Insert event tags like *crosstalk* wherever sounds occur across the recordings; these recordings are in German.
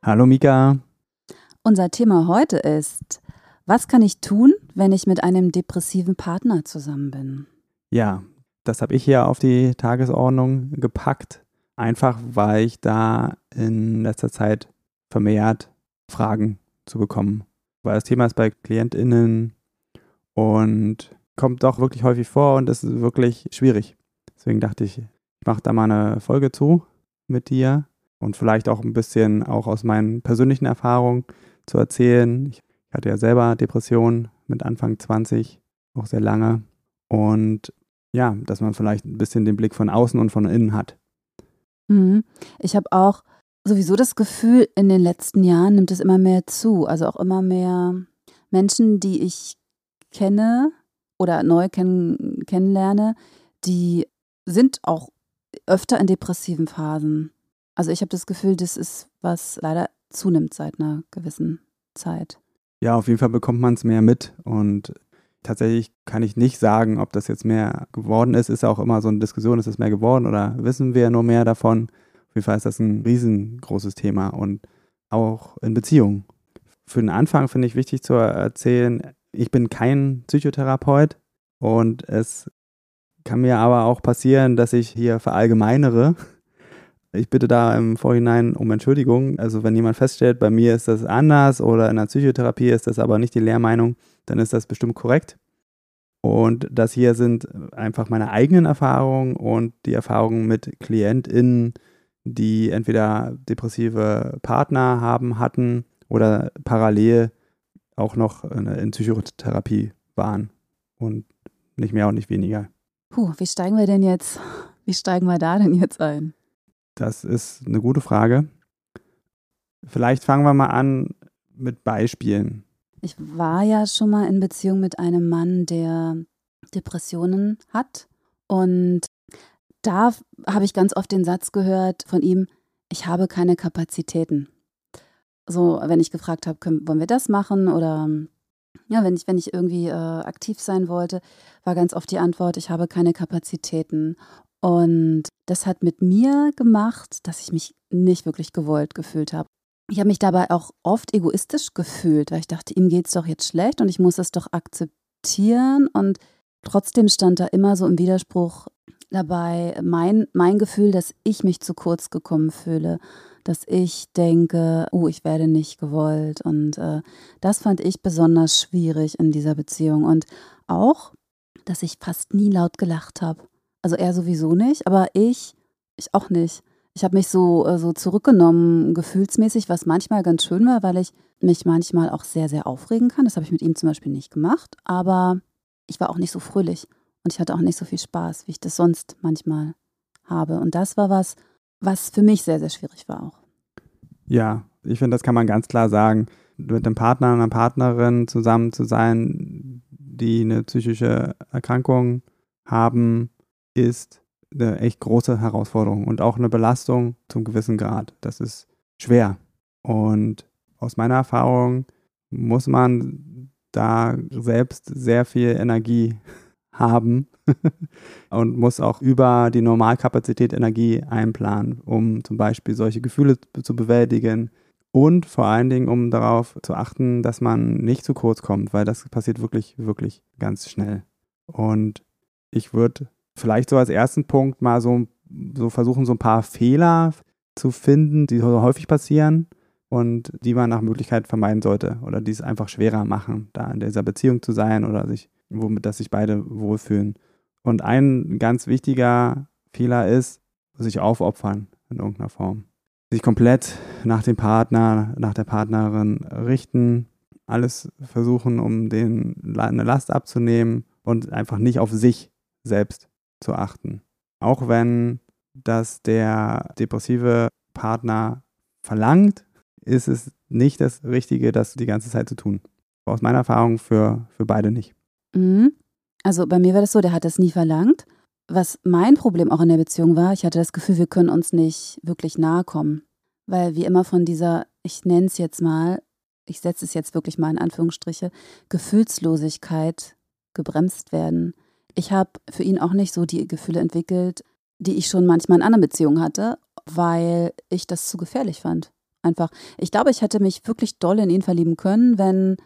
Hallo Mika. Unser Thema heute ist, was kann ich tun, wenn ich mit einem depressiven Partner zusammen bin? Ja, das habe ich hier auf die Tagesordnung gepackt, einfach weil ich da in letzter Zeit vermehrt Fragen zu bekommen. Weil das Thema ist bei KlientInnen und kommt doch wirklich häufig vor und ist wirklich schwierig. Deswegen dachte ich, ich mache da mal eine Folge zu mit dir und vielleicht auch ein bisschen auch aus meinen persönlichen Erfahrungen zu erzählen. Ich hatte ja selber Depressionen mit Anfang 20, auch sehr lange. Und ja, dass man vielleicht ein bisschen den Blick von außen und von innen hat. Mhm. Ich habe auch sowieso das Gefühl, in den letzten Jahren nimmt es immer mehr zu. Also auch immer mehr Menschen, die ich kenne oder neu kenn kennenlerne, die sind auch öfter in depressiven Phasen. Also ich habe das Gefühl, das ist was leider zunimmt seit einer gewissen Zeit. Ja, auf jeden Fall bekommt man es mehr mit und tatsächlich kann ich nicht sagen, ob das jetzt mehr geworden ist. Ist auch immer so eine Diskussion, ist es mehr geworden oder wissen wir nur mehr davon? Auf jeden Fall ist das ein riesengroßes Thema und auch in Beziehungen. Für den Anfang finde ich wichtig zu erzählen, ich bin kein Psychotherapeut und es kann mir aber auch passieren, dass ich hier verallgemeinere ich bitte da im Vorhinein um Entschuldigung. Also wenn jemand feststellt, bei mir ist das anders oder in der Psychotherapie ist das aber nicht die Lehrmeinung, dann ist das bestimmt korrekt. Und das hier sind einfach meine eigenen Erfahrungen und die Erfahrungen mit KlientInnen, die entweder depressive Partner haben, hatten oder parallel auch noch in Psychotherapie waren. Und nicht mehr und nicht weniger. Puh, wie steigen wir denn jetzt, wie steigen wir da denn jetzt ein? Das ist eine gute Frage. Vielleicht fangen wir mal an mit Beispielen. Ich war ja schon mal in Beziehung mit einem Mann, der Depressionen hat. Und da habe ich ganz oft den Satz gehört von ihm, ich habe keine Kapazitäten. So, wenn ich gefragt habe, können, wollen wir das machen oder ja, wenn ich, wenn ich irgendwie äh, aktiv sein wollte, war ganz oft die Antwort, ich habe keine Kapazitäten. Und das hat mit mir gemacht, dass ich mich nicht wirklich gewollt gefühlt habe. Ich habe mich dabei auch oft egoistisch gefühlt, weil ich dachte, ihm geht es doch jetzt schlecht und ich muss es doch akzeptieren. Und trotzdem stand da immer so im Widerspruch dabei mein, mein Gefühl, dass ich mich zu kurz gekommen fühle, dass ich denke, oh, ich werde nicht gewollt. Und äh, das fand ich besonders schwierig in dieser Beziehung. Und auch, dass ich fast nie laut gelacht habe. Also er sowieso nicht, aber ich, ich auch nicht. Ich habe mich so, äh, so zurückgenommen, gefühlsmäßig, was manchmal ganz schön war, weil ich mich manchmal auch sehr, sehr aufregen kann. Das habe ich mit ihm zum Beispiel nicht gemacht, aber ich war auch nicht so fröhlich und ich hatte auch nicht so viel Spaß, wie ich das sonst manchmal habe. Und das war was, was für mich sehr, sehr schwierig war auch. Ja, ich finde, das kann man ganz klar sagen. Mit einem Partner, einer Partnerin zusammen zu sein, die eine psychische Erkrankung haben, ist eine echt große Herausforderung und auch eine Belastung zum gewissen Grad. Das ist schwer. Und aus meiner Erfahrung muss man da selbst sehr viel Energie *laughs* haben *laughs* und muss auch über die Normalkapazität Energie einplanen, um zum Beispiel solche Gefühle zu bewältigen und vor allen Dingen, um darauf zu achten, dass man nicht zu kurz kommt, weil das passiert wirklich, wirklich ganz schnell. Und ich würde vielleicht so als ersten Punkt mal so, so versuchen, so ein paar Fehler zu finden, die so häufig passieren und die man nach Möglichkeit vermeiden sollte oder die es einfach schwerer machen, da in dieser Beziehung zu sein oder sich, womit dass sich beide wohlfühlen. Und ein ganz wichtiger Fehler ist, sich aufopfern in irgendeiner Form. Sich komplett nach dem Partner, nach der Partnerin richten, alles versuchen, um den eine Last abzunehmen und einfach nicht auf sich selbst zu achten. Auch wenn das der depressive Partner verlangt, ist es nicht das Richtige, das die ganze Zeit zu tun. Aus meiner Erfahrung für, für beide nicht. Mhm. Also bei mir war das so, der hat das nie verlangt. Was mein Problem auch in der Beziehung war, ich hatte das Gefühl, wir können uns nicht wirklich nahe kommen. Weil wir immer von dieser, ich nenne es jetzt mal, ich setze es jetzt wirklich mal in Anführungsstriche, Gefühlslosigkeit gebremst werden. Ich habe für ihn auch nicht so die Gefühle entwickelt, die ich schon manchmal in anderen Beziehungen hatte, weil ich das zu gefährlich fand. Einfach. Ich glaube, ich hätte mich wirklich doll in ihn verlieben können, wenn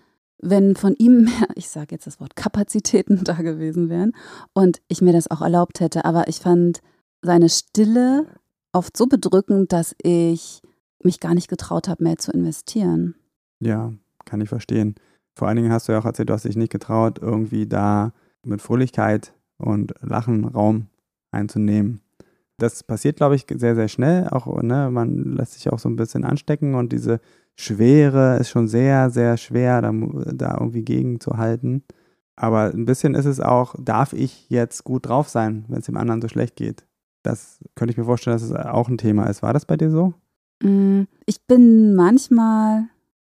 wenn von ihm *laughs* mehr, ich sage jetzt das Wort Kapazitäten *laughs* da gewesen wären und ich mir das auch erlaubt hätte. Aber ich fand seine Stille oft so bedrückend, dass ich mich gar nicht getraut habe, mehr zu investieren. Ja, kann ich verstehen. Vor allen Dingen hast du ja auch erzählt, du hast dich nicht getraut, irgendwie da mit Fröhlichkeit und Lachen Raum einzunehmen. Das passiert, glaube ich, sehr, sehr schnell. Auch, ne, man lässt sich auch so ein bisschen anstecken und diese Schwere ist schon sehr, sehr schwer, da, da irgendwie gegenzuhalten. Aber ein bisschen ist es auch, darf ich jetzt gut drauf sein, wenn es dem anderen so schlecht geht? Das könnte ich mir vorstellen, dass es auch ein Thema ist. War das bei dir so? Mm, ich bin manchmal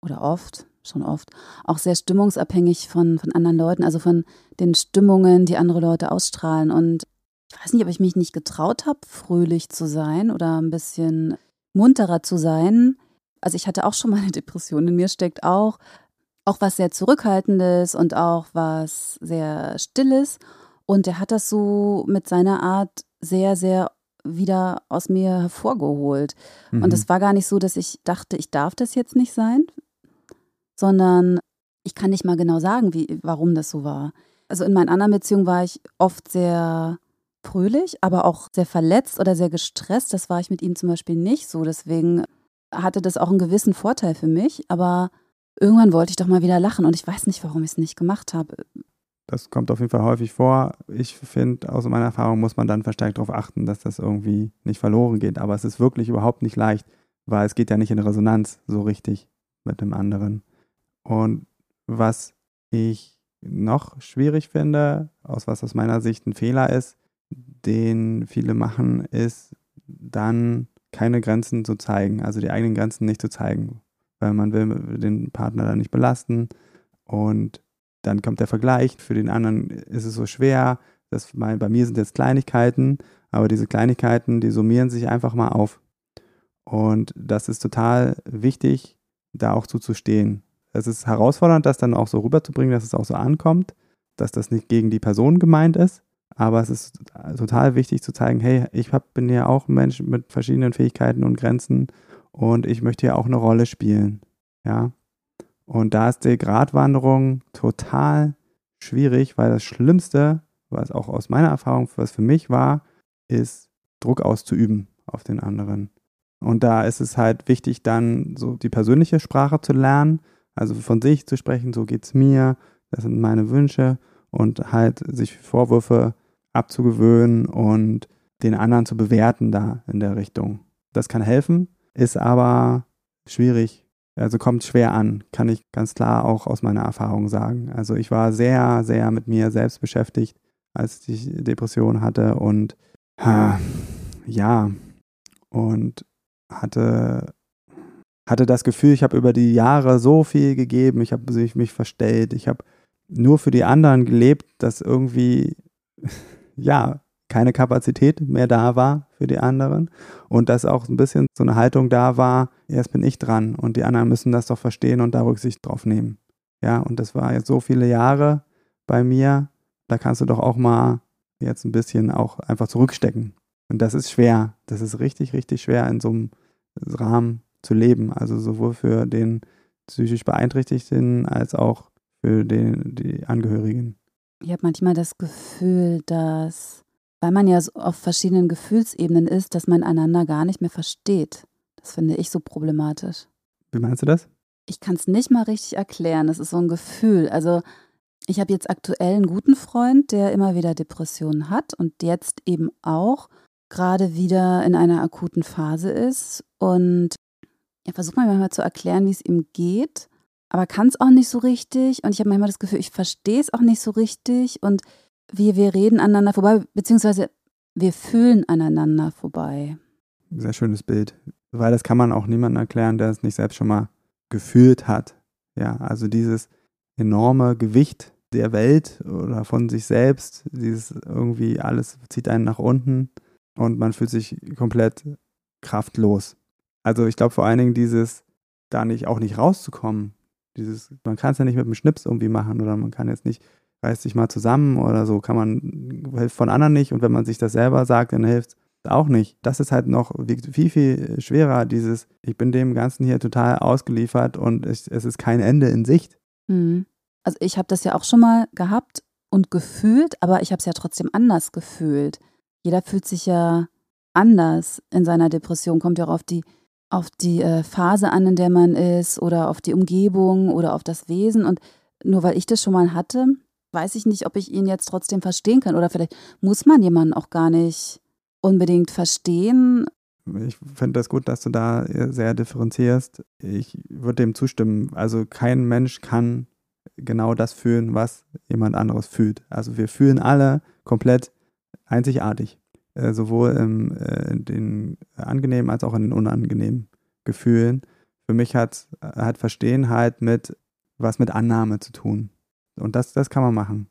oder oft, schon oft, auch sehr stimmungsabhängig von, von anderen Leuten, also von den Stimmungen, die andere Leute ausstrahlen. Und ich weiß nicht, ob ich mich nicht getraut habe, fröhlich zu sein oder ein bisschen munterer zu sein also ich hatte auch schon mal eine Depression. In mir steckt auch, auch was sehr Zurückhaltendes und auch was sehr Stilles. Und er hat das so mit seiner Art sehr, sehr wieder aus mir hervorgeholt. Mhm. Und es war gar nicht so, dass ich dachte, ich darf das jetzt nicht sein, sondern ich kann nicht mal genau sagen, wie, warum das so war. Also in meinen anderen Beziehungen war ich oft sehr fröhlich, aber auch sehr verletzt oder sehr gestresst. Das war ich mit ihm zum Beispiel nicht so. Deswegen hatte das auch einen gewissen Vorteil für mich, aber irgendwann wollte ich doch mal wieder lachen und ich weiß nicht, warum ich es nicht gemacht habe. Das kommt auf jeden Fall häufig vor. Ich finde, aus meiner Erfahrung muss man dann verstärkt darauf achten, dass das irgendwie nicht verloren geht. Aber es ist wirklich überhaupt nicht leicht, weil es geht ja nicht in Resonanz so richtig mit dem anderen. Und was ich noch schwierig finde, aus was aus meiner Sicht ein Fehler ist, den viele machen, ist dann keine Grenzen zu zeigen, also die eigenen Grenzen nicht zu zeigen, weil man will den Partner dann nicht belasten und dann kommt der Vergleich, für den anderen ist es so schwer, das, bei mir sind jetzt Kleinigkeiten, aber diese Kleinigkeiten, die summieren sich einfach mal auf. Und das ist total wichtig, da auch zuzustehen. Es ist herausfordernd, das dann auch so rüberzubringen, dass es auch so ankommt, dass das nicht gegen die Person gemeint ist, aber es ist total wichtig zu zeigen, hey, ich hab, bin ja auch ein Mensch mit verschiedenen Fähigkeiten und Grenzen und ich möchte ja auch eine Rolle spielen. Ja. Und da ist die Gratwanderung total schwierig, weil das Schlimmste, was auch aus meiner Erfahrung, was für mich war, ist Druck auszuüben auf den anderen. Und da ist es halt wichtig, dann so die persönliche Sprache zu lernen, also von sich zu sprechen, so geht's mir, das sind meine Wünsche und halt sich Vorwürfe abzugewöhnen und den anderen zu bewerten da in der Richtung. Das kann helfen, ist aber schwierig. Also kommt schwer an, kann ich ganz klar auch aus meiner Erfahrung sagen. Also ich war sehr, sehr mit mir selbst beschäftigt, als ich Depression hatte und ja, und hatte, hatte das Gefühl, ich habe über die Jahre so viel gegeben, ich habe mich verstellt, ich habe nur für die anderen gelebt, dass irgendwie *laughs* ja, keine Kapazität mehr da war für die anderen und dass auch ein bisschen so eine Haltung da war, jetzt bin ich dran und die anderen müssen das doch verstehen und da Rücksicht drauf nehmen. Ja, und das war jetzt so viele Jahre bei mir, da kannst du doch auch mal jetzt ein bisschen auch einfach zurückstecken. Und das ist schwer. Das ist richtig, richtig schwer in so einem Rahmen zu leben. Also sowohl für den psychisch Beeinträchtigten als auch für den, die Angehörigen. Ich habe manchmal das Gefühl, dass, weil man ja so auf verschiedenen Gefühlsebenen ist, dass man einander gar nicht mehr versteht. Das finde ich so problematisch. Wie meinst du das? Ich kann es nicht mal richtig erklären. Das ist so ein Gefühl. Also ich habe jetzt aktuell einen guten Freund, der immer wieder Depressionen hat und jetzt eben auch gerade wieder in einer akuten Phase ist. Und er versucht mir manchmal zu erklären, wie es ihm geht aber kann es auch nicht so richtig. Und ich habe manchmal das Gefühl, ich verstehe es auch nicht so richtig. Und wir, wir reden aneinander vorbei, beziehungsweise wir fühlen aneinander vorbei. Sehr schönes Bild. weil das kann man auch niemandem erklären, der es nicht selbst schon mal gefühlt hat. Ja, also dieses enorme Gewicht der Welt oder von sich selbst, dieses irgendwie alles zieht einen nach unten und man fühlt sich komplett kraftlos. Also ich glaube vor allen Dingen dieses, da nicht auch nicht rauszukommen. Dieses, man kann es ja nicht mit einem Schnips irgendwie machen oder man kann jetzt nicht, reißt sich mal zusammen oder so, kann man, hilft von anderen nicht und wenn man sich das selber sagt, dann hilft es auch nicht. Das ist halt noch viel, viel schwerer, dieses, ich bin dem Ganzen hier total ausgeliefert und es, es ist kein Ende in Sicht. Mhm. Also ich habe das ja auch schon mal gehabt und gefühlt, aber ich habe es ja trotzdem anders gefühlt. Jeder fühlt sich ja anders in seiner Depression, kommt ja auch auf die, auf die äh, Phase an, in der man ist oder auf die Umgebung oder auf das Wesen. Und nur weil ich das schon mal hatte, weiß ich nicht, ob ich ihn jetzt trotzdem verstehen kann. Oder vielleicht muss man jemanden auch gar nicht unbedingt verstehen. Ich finde das gut, dass du da sehr differenzierst. Ich würde dem zustimmen. Also kein Mensch kann genau das fühlen, was jemand anderes fühlt. Also wir fühlen alle komplett einzigartig. Äh, sowohl im, äh, in den angenehmen als auch in den unangenehmen Gefühlen. Für mich hat, hat Verstehen halt mit was mit Annahme zu tun. Und das, das kann man machen.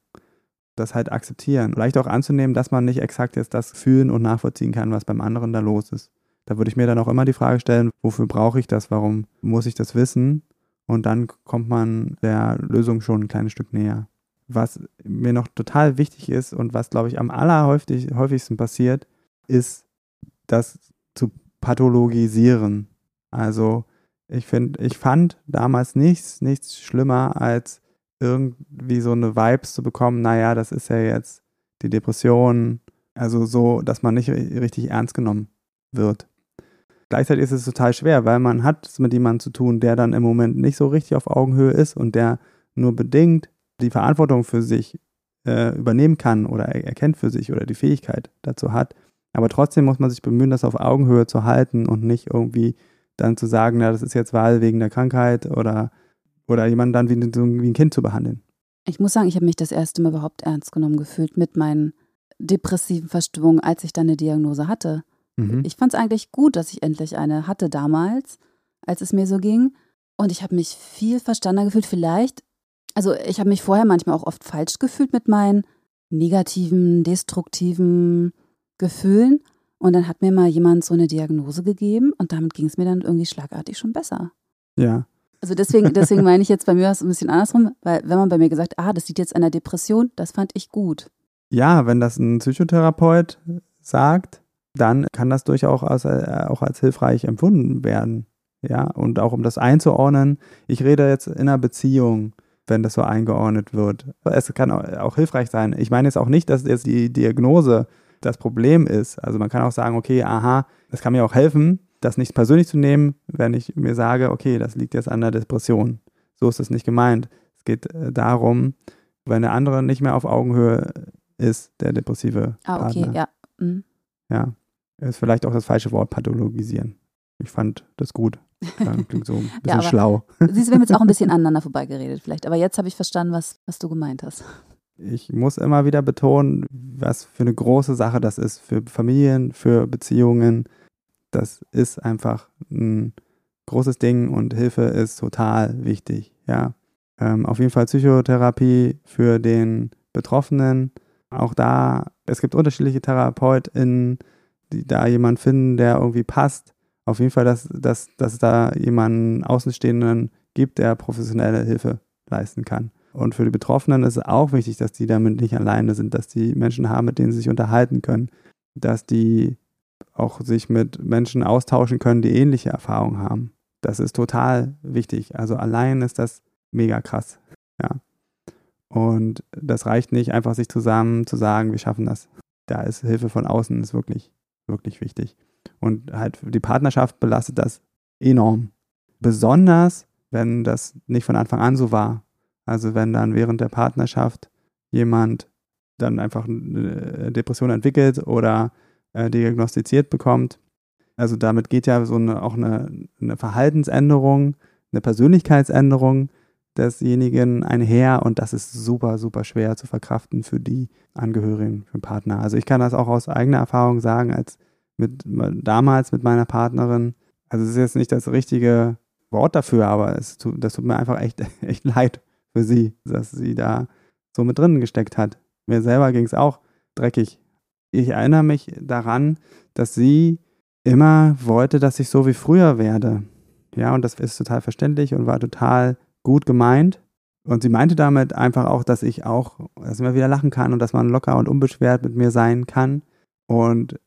Das halt akzeptieren. Vielleicht auch anzunehmen, dass man nicht exakt jetzt das fühlen und nachvollziehen kann, was beim anderen da los ist. Da würde ich mir dann auch immer die Frage stellen, wofür brauche ich das? Warum muss ich das wissen? Und dann kommt man der Lösung schon ein kleines Stück näher. Was mir noch total wichtig ist und was, glaube ich, am allerhäufigsten passiert, ist das zu pathologisieren. Also ich finde, ich fand damals nichts, nichts schlimmer, als irgendwie so eine Vibes zu bekommen, naja, das ist ja jetzt die Depression, also so, dass man nicht richtig ernst genommen wird. Gleichzeitig ist es total schwer, weil man hat es mit jemandem zu tun, der dann im Moment nicht so richtig auf Augenhöhe ist und der nur bedingt die Verantwortung für sich äh, übernehmen kann oder er erkennt für sich oder die Fähigkeit dazu hat. Aber trotzdem muss man sich bemühen, das auf Augenhöhe zu halten und nicht irgendwie dann zu sagen, na, das ist jetzt Wahl wegen der Krankheit oder, oder jemanden dann wie, wie ein Kind zu behandeln. Ich muss sagen, ich habe mich das erste Mal überhaupt ernst genommen gefühlt mit meinen depressiven Verstimmungen, als ich dann eine Diagnose hatte. Mhm. Ich fand es eigentlich gut, dass ich endlich eine hatte damals, als es mir so ging. Und ich habe mich viel verstandener gefühlt. Vielleicht also ich habe mich vorher manchmal auch oft falsch gefühlt mit meinen negativen, destruktiven Gefühlen. Und dann hat mir mal jemand so eine Diagnose gegeben und damit ging es mir dann irgendwie schlagartig schon besser. Ja. Also deswegen, deswegen meine ich jetzt bei mir was ein bisschen andersrum, weil wenn man bei mir gesagt, ah, das sieht jetzt an der Depression, das fand ich gut. Ja, wenn das ein Psychotherapeut sagt, dann kann das durchaus als, äh, auch als hilfreich empfunden werden. Ja, und auch um das einzuordnen, ich rede jetzt in einer Beziehung wenn das so eingeordnet wird. Es kann auch hilfreich sein. Ich meine jetzt auch nicht, dass jetzt die Diagnose das Problem ist. Also man kann auch sagen, okay, aha, das kann mir auch helfen, das nicht persönlich zu nehmen, wenn ich mir sage, okay, das liegt jetzt an der Depression. So ist es nicht gemeint. Es geht äh, darum, wenn der andere nicht mehr auf Augenhöhe ist, der depressive ah, okay, Partner. ja. Mhm. Ja, ist vielleicht auch das falsche Wort pathologisieren. Ich fand das gut. Klingt so ein *laughs* bisschen ja, schlau. Siehst du, wir haben jetzt auch ein bisschen *laughs* aneinander vorbeigeredet vielleicht. Aber jetzt habe ich verstanden, was, was du gemeint hast. Ich muss immer wieder betonen, was für eine große Sache das ist für Familien, für Beziehungen. Das ist einfach ein großes Ding und Hilfe ist total wichtig. Ja, ähm, auf jeden Fall Psychotherapie für den Betroffenen. Auch da, es gibt unterschiedliche TherapeutInnen, die da jemanden finden, der irgendwie passt auf jeden Fall, dass, dass, dass es da jemanden Außenstehenden gibt, der professionelle Hilfe leisten kann. Und für die Betroffenen ist es auch wichtig, dass die damit nicht alleine sind, dass die Menschen haben, mit denen sie sich unterhalten können, dass die auch sich mit Menschen austauschen können, die ähnliche Erfahrungen haben. Das ist total wichtig. Also allein ist das mega krass. Ja. Und das reicht nicht, einfach sich zusammen zu sagen, wir schaffen das. Da ist Hilfe von außen ist wirklich, wirklich wichtig. Und halt die Partnerschaft belastet das enorm. Besonders, wenn das nicht von Anfang an so war. Also wenn dann während der Partnerschaft jemand dann einfach eine Depression entwickelt oder äh, diagnostiziert bekommt. Also damit geht ja so eine, auch eine, eine Verhaltensänderung, eine Persönlichkeitsänderung desjenigen einher und das ist super, super schwer zu verkraften für die Angehörigen, für den Partner. Also ich kann das auch aus eigener Erfahrung sagen, als mit damals mit meiner Partnerin, Also es ist jetzt nicht das richtige Wort dafür, aber es tut, das tut mir einfach echt, *laughs* echt leid für sie, dass sie da so mit drinnen gesteckt hat. Mir selber ging es auch dreckig. Ich erinnere mich daran, dass sie immer wollte, dass ich so wie früher werde. Ja, und das ist total verständlich und war total gut gemeint. Und sie meinte damit einfach auch, dass ich auch, dass man wieder lachen kann und dass man locker und unbeschwert mit mir sein kann. Und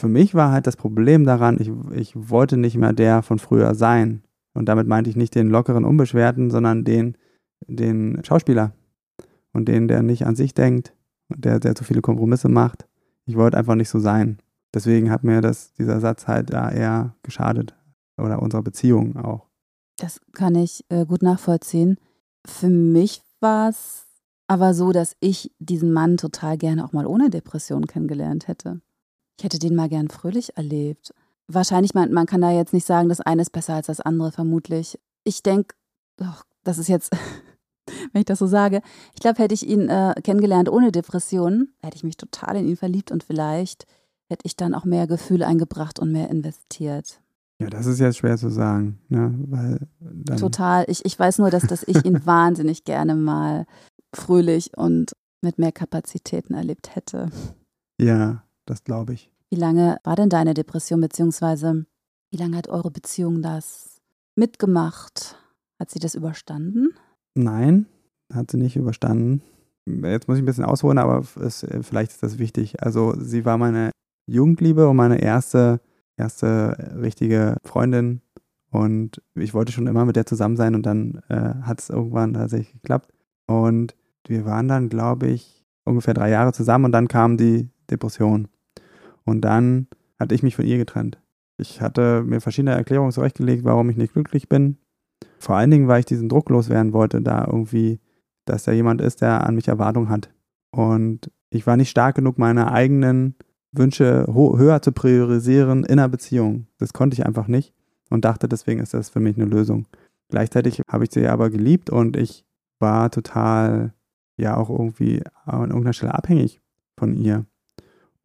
für mich war halt das Problem daran, ich, ich wollte nicht mehr der von früher sein. Und damit meinte ich nicht den lockeren, unbeschwerten, sondern den, den Schauspieler. Und den, der nicht an sich denkt und der, der zu viele Kompromisse macht. Ich wollte einfach nicht so sein. Deswegen hat mir das, dieser Satz halt da eher geschadet. Oder unserer Beziehung auch. Das kann ich äh, gut nachvollziehen. Für mich war es aber so, dass ich diesen Mann total gerne auch mal ohne Depression kennengelernt hätte. Ich hätte den mal gern fröhlich erlebt. Wahrscheinlich, man, man kann da jetzt nicht sagen, das eine ist besser als das andere, vermutlich. Ich denke, das ist jetzt, *laughs* wenn ich das so sage, ich glaube, hätte ich ihn äh, kennengelernt ohne Depression, hätte ich mich total in ihn verliebt und vielleicht hätte ich dann auch mehr Gefühle eingebracht und mehr investiert. Ja, das ist jetzt schwer zu sagen, ne? Weil Total. Ich, ich weiß nur, dass, dass ich ihn *laughs* wahnsinnig gerne mal fröhlich und mit mehr Kapazitäten erlebt hätte. Ja, das glaube ich. Wie lange war denn deine Depression, beziehungsweise wie lange hat eure Beziehung das mitgemacht? Hat sie das überstanden? Nein, hat sie nicht überstanden. Jetzt muss ich ein bisschen ausholen, aber es, vielleicht ist das wichtig. Also sie war meine Jugendliebe und meine erste, erste richtige Freundin. Und ich wollte schon immer mit der zusammen sein und dann äh, hat es irgendwann tatsächlich geklappt. Und wir waren dann, glaube ich, ungefähr drei Jahre zusammen und dann kam die Depression. Und dann hatte ich mich von ihr getrennt. Ich hatte mir verschiedene Erklärungen zurechtgelegt, warum ich nicht glücklich bin. Vor allen Dingen, weil ich diesen Druck loswerden wollte, da irgendwie, dass da jemand ist, der an mich Erwartungen hat. Und ich war nicht stark genug, meine eigenen Wünsche höher zu priorisieren in einer Beziehung. Das konnte ich einfach nicht und dachte, deswegen ist das für mich eine Lösung. Gleichzeitig habe ich sie aber geliebt und ich war total, ja, auch irgendwie an irgendeiner Stelle abhängig von ihr.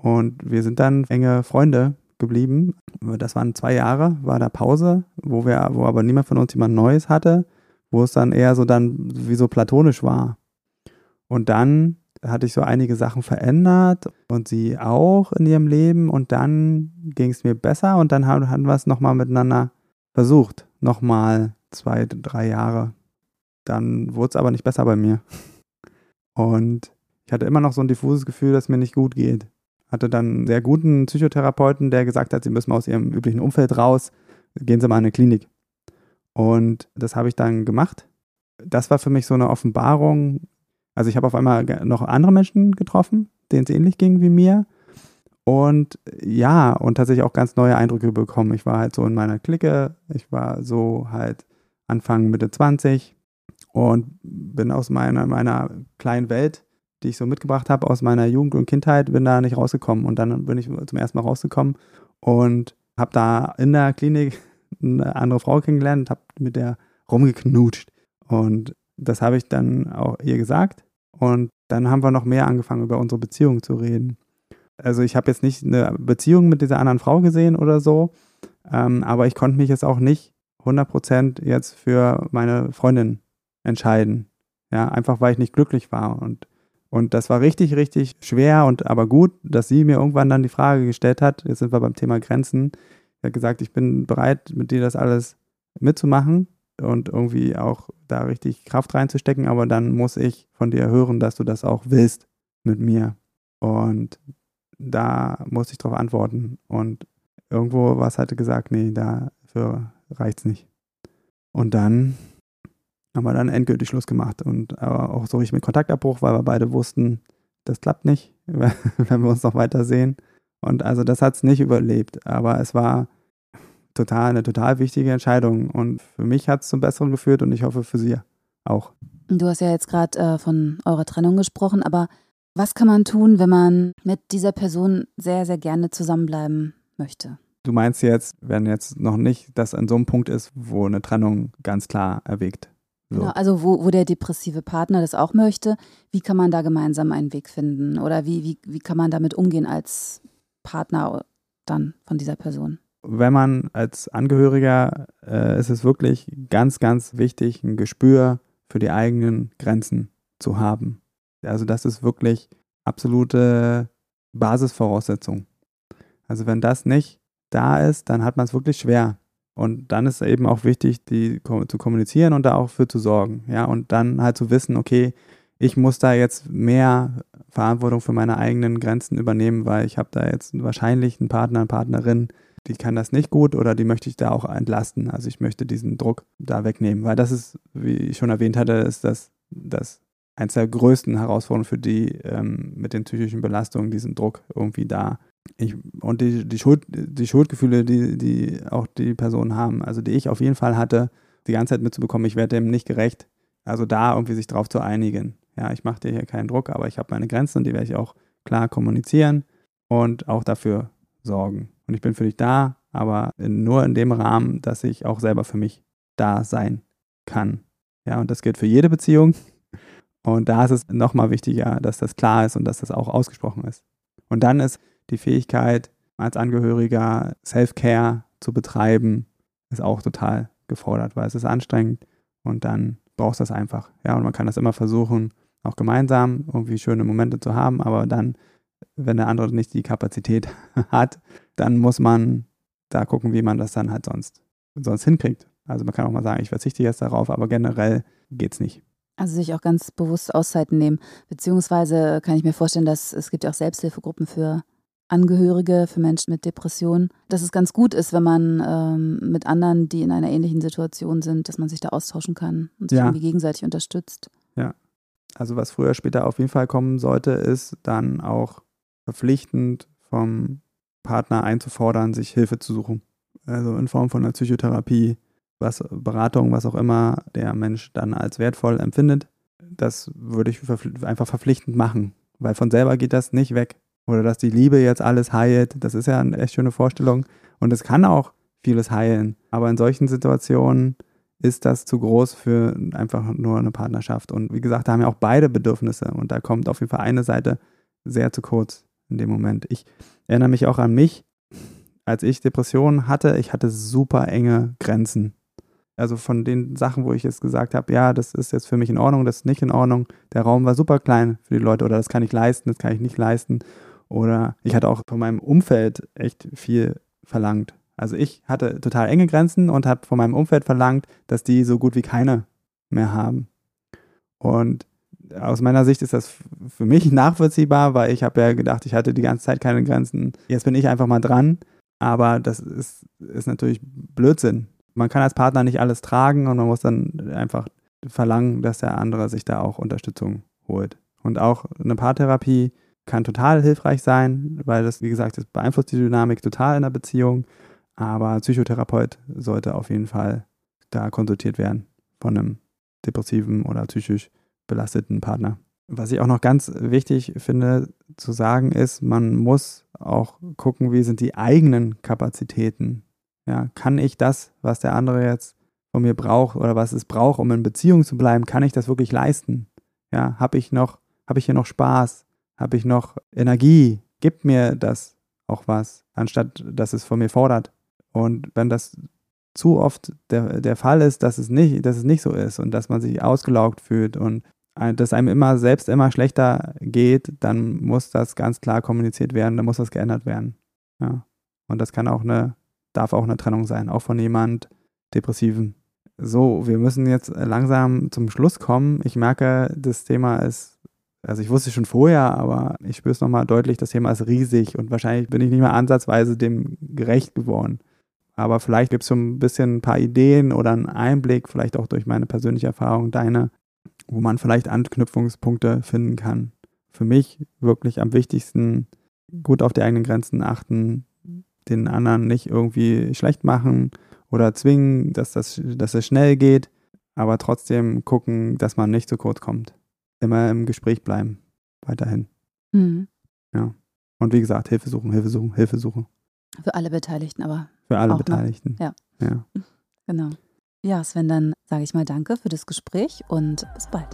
Und wir sind dann enge Freunde geblieben. Das waren zwei Jahre, war da Pause, wo wir, wo aber niemand von uns jemand Neues hatte, wo es dann eher so dann wie so platonisch war. Und dann hatte ich so einige Sachen verändert und sie auch in ihrem Leben und dann ging es mir besser und dann haben, wir es nochmal miteinander versucht. Nochmal zwei, drei Jahre. Dann wurde es aber nicht besser bei mir. Und ich hatte immer noch so ein diffuses Gefühl, dass mir nicht gut geht. Hatte dann einen sehr guten Psychotherapeuten, der gesagt hat, sie müssen aus ihrem üblichen Umfeld raus, gehen Sie mal in eine Klinik. Und das habe ich dann gemacht. Das war für mich so eine Offenbarung, also ich habe auf einmal noch andere Menschen getroffen, denen es ähnlich ging wie mir. Und ja, und tatsächlich auch ganz neue Eindrücke bekommen. Ich war halt so in meiner Clique, ich war so halt Anfang, Mitte 20 und bin aus meiner, meiner kleinen Welt, die ich so mitgebracht habe, aus meiner Jugend und Kindheit, bin da nicht rausgekommen. Und dann bin ich zum ersten Mal rausgekommen und habe da in der Klinik eine andere Frau kennengelernt habe mit der rumgeknutscht. Und das habe ich dann auch ihr gesagt. Und dann haben wir noch mehr angefangen, über unsere Beziehung zu reden. Also ich habe jetzt nicht eine Beziehung mit dieser anderen Frau gesehen oder so, ähm, aber ich konnte mich jetzt auch nicht 100% jetzt für meine Freundin entscheiden. Ja, einfach weil ich nicht glücklich war. Und, und das war richtig, richtig schwer und aber gut, dass sie mir irgendwann dann die Frage gestellt hat, jetzt sind wir beim Thema Grenzen. Sie hat gesagt, ich bin bereit, mit dir das alles mitzumachen und irgendwie auch da richtig Kraft reinzustecken, aber dann muss ich von dir hören, dass du das auch willst mit mir. Und da muss ich darauf antworten. Und irgendwo was hatte gesagt, nee, dafür reicht's nicht. Und dann haben wir dann endgültig Schluss gemacht und aber auch so richtig mit Kontaktabbruch, weil wir beide wussten, das klappt nicht, *laughs* wenn wir uns noch weiter sehen. Und also das hat es nicht überlebt, aber es war total eine total wichtige Entscheidung und für mich hat es zum Besseren geführt und ich hoffe für Sie auch. Du hast ja jetzt gerade äh, von eurer Trennung gesprochen, aber was kann man tun, wenn man mit dieser Person sehr, sehr gerne zusammenbleiben möchte? Du meinst jetzt, wenn jetzt noch nicht das an so einem Punkt ist, wo eine Trennung ganz klar erwägt. So. Genau, also wo, wo der depressive Partner das auch möchte, wie kann man da gemeinsam einen Weg finden? Oder wie, wie, wie kann man damit umgehen als Partner dann von dieser Person? wenn man als Angehöriger äh, ist es wirklich ganz, ganz wichtig, ein Gespür für die eigenen Grenzen zu haben. Also das ist wirklich absolute Basisvoraussetzung. Also wenn das nicht da ist, dann hat man es wirklich schwer. Und dann ist eben auch wichtig, die zu kommunizieren und da auch für zu sorgen. Ja, und dann halt zu wissen, okay, ich muss da jetzt mehr Verantwortung für meine eigenen Grenzen übernehmen, weil ich habe da jetzt wahrscheinlich einen Partner, eine Partnerin, die kann das nicht gut oder die möchte ich da auch entlasten. Also ich möchte diesen Druck da wegnehmen, weil das ist, wie ich schon erwähnt hatte, ist das, das eines der größten Herausforderungen für die ähm, mit den psychischen Belastungen, diesen Druck irgendwie da. Ich, und die, die, Schuld, die Schuldgefühle, die, die auch die Personen haben, also die ich auf jeden Fall hatte, die ganze Zeit mitzubekommen, ich werde dem nicht gerecht. Also da irgendwie sich drauf zu einigen. Ja, ich mache dir hier keinen Druck, aber ich habe meine Grenzen und die werde ich auch klar kommunizieren und auch dafür sorgen. Und ich bin für dich da, aber nur in dem Rahmen, dass ich auch selber für mich da sein kann. Ja, und das gilt für jede Beziehung. Und da ist es nochmal wichtiger, dass das klar ist und dass das auch ausgesprochen ist. Und dann ist die Fähigkeit, als Angehöriger Self-Care zu betreiben, ist auch total gefordert, weil es ist anstrengend und dann brauchst du das einfach. Ja, und man kann das immer versuchen, auch gemeinsam irgendwie schöne Momente zu haben, aber dann, wenn der andere nicht die Kapazität *laughs* hat, dann muss man da gucken, wie man das dann halt sonst, sonst hinkriegt. Also man kann auch mal sagen, ich verzichte jetzt darauf, aber generell geht es nicht. Also sich auch ganz bewusst Auszeiten nehmen. Beziehungsweise kann ich mir vorstellen, dass es gibt ja auch Selbsthilfegruppen für Angehörige, für Menschen mit Depressionen, dass es ganz gut ist, wenn man ähm, mit anderen, die in einer ähnlichen Situation sind, dass man sich da austauschen kann und sich ja. irgendwie gegenseitig unterstützt. Ja. Also was früher später auf jeden Fall kommen sollte, ist dann auch verpflichtend vom Partner einzufordern, sich Hilfe zu suchen. Also in Form von einer Psychotherapie, was Beratung, was auch immer der Mensch dann als wertvoll empfindet. Das würde ich einfach verpflichtend machen, weil von selber geht das nicht weg. Oder dass die Liebe jetzt alles heilt, das ist ja eine echt schöne Vorstellung. Und es kann auch vieles heilen. Aber in solchen Situationen ist das zu groß für einfach nur eine Partnerschaft. Und wie gesagt, da haben ja auch beide Bedürfnisse. Und da kommt auf jeden Fall eine Seite sehr zu kurz in dem Moment. Ich erinnere mich auch an mich, als ich Depressionen hatte. Ich hatte super enge Grenzen. Also von den Sachen, wo ich jetzt gesagt habe, ja, das ist jetzt für mich in Ordnung, das ist nicht in Ordnung. Der Raum war super klein für die Leute oder das kann ich leisten, das kann ich nicht leisten. Oder ich hatte auch von meinem Umfeld echt viel verlangt. Also ich hatte total enge Grenzen und habe von meinem Umfeld verlangt, dass die so gut wie keine mehr haben. Und aus meiner Sicht ist das für mich *laughs* nachvollziehbar, weil ich habe ja gedacht, ich hatte die ganze Zeit keine Grenzen. Jetzt bin ich einfach mal dran. Aber das ist, ist natürlich Blödsinn. Man kann als Partner nicht alles tragen und man muss dann einfach verlangen, dass der andere sich da auch Unterstützung holt. Und auch eine Paartherapie kann total hilfreich sein, weil das, wie gesagt, das beeinflusst die Dynamik total in der Beziehung. Aber Psychotherapeut sollte auf jeden Fall da konsultiert werden von einem depressiven oder psychisch belasteten Partner. Was ich auch noch ganz wichtig finde zu sagen ist, man muss auch gucken, wie sind die eigenen Kapazitäten. Ja, kann ich das, was der andere jetzt von mir braucht oder was es braucht, um in Beziehung zu bleiben, kann ich das wirklich leisten? Ja, habe ich noch, habe ich hier noch Spaß? Habe ich noch Energie? Gibt mir das auch was, anstatt dass es von mir fordert? Und wenn das zu oft der, der Fall ist, dass es nicht, dass es nicht so ist und dass man sich ausgelaugt fühlt und dass einem immer selbst immer schlechter geht, dann muss das ganz klar kommuniziert werden, dann muss das geändert werden. Ja. Und das kann auch eine, darf auch eine Trennung sein, auch von jemand Depressiven. So, wir müssen jetzt langsam zum Schluss kommen. Ich merke, das Thema ist, also ich wusste schon vorher, aber ich spüre es nochmal deutlich, das Thema ist riesig und wahrscheinlich bin ich nicht mehr ansatzweise dem gerecht geworden. Aber vielleicht gibt es so ein bisschen ein paar Ideen oder einen Einblick, vielleicht auch durch meine persönliche Erfahrung, deine, wo man vielleicht Anknüpfungspunkte finden kann. Für mich wirklich am wichtigsten, gut auf die eigenen Grenzen achten, den anderen nicht irgendwie schlecht machen oder zwingen, dass das, dass es schnell geht, aber trotzdem gucken, dass man nicht zu kurz kommt. Immer im Gespräch bleiben, weiterhin. Mhm. Ja. Und wie gesagt, Hilfe suchen, Hilfe suchen, Hilfe suchen. Für alle Beteiligten, aber. Für alle Beteiligten. Noch. Ja. ja. *laughs* Genau. Ja, Sven, dann sage ich mal danke für das Gespräch und bis bald.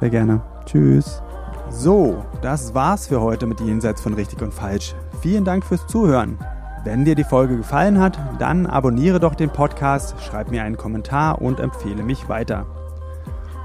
Sehr gerne. Tschüss. So, das war's für heute mit Jenseits von Richtig und Falsch. Vielen Dank fürs Zuhören. Wenn dir die Folge gefallen hat, dann abonniere doch den Podcast, schreib mir einen Kommentar und empfehle mich weiter.